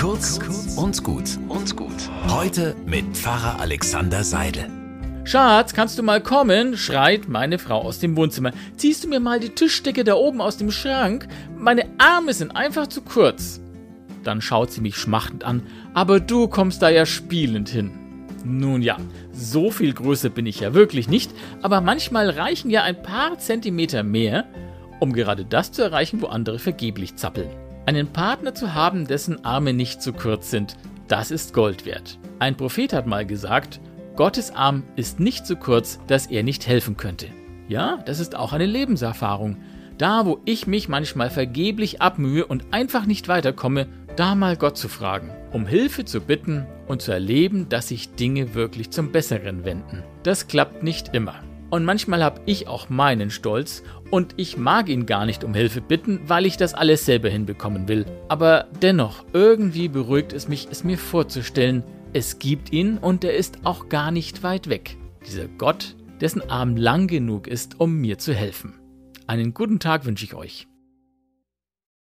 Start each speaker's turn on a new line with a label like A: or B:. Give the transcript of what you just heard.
A: Kurz und gut und gut. Heute mit Pfarrer Alexander Seidel.
B: Schatz, kannst du mal kommen? schreit meine Frau aus dem Wohnzimmer. Ziehst du mir mal die Tischdecke da oben aus dem Schrank? Meine Arme sind einfach zu kurz. Dann schaut sie mich schmachtend an. Aber du kommst da ja spielend hin. Nun ja, so viel größer bin ich ja wirklich nicht, aber manchmal reichen ja ein paar Zentimeter mehr, um gerade das zu erreichen, wo andere vergeblich zappeln. Einen Partner zu haben, dessen Arme nicht zu kurz sind, das ist Gold wert. Ein Prophet hat mal gesagt, Gottes Arm ist nicht so kurz, dass er nicht helfen könnte. Ja, das ist auch eine Lebenserfahrung. Da, wo ich mich manchmal vergeblich abmühe und einfach nicht weiterkomme, da mal Gott zu fragen, um Hilfe zu bitten und zu erleben, dass sich Dinge wirklich zum Besseren wenden. Das klappt nicht immer. Und manchmal habe ich auch meinen Stolz und ich mag ihn gar nicht um Hilfe bitten, weil ich das alles selber hinbekommen will. Aber dennoch, irgendwie beruhigt es mich, es mir vorzustellen, es gibt ihn und er ist auch gar nicht weit weg. Dieser Gott, dessen Arm lang genug ist, um mir zu helfen. Einen guten Tag wünsche ich euch.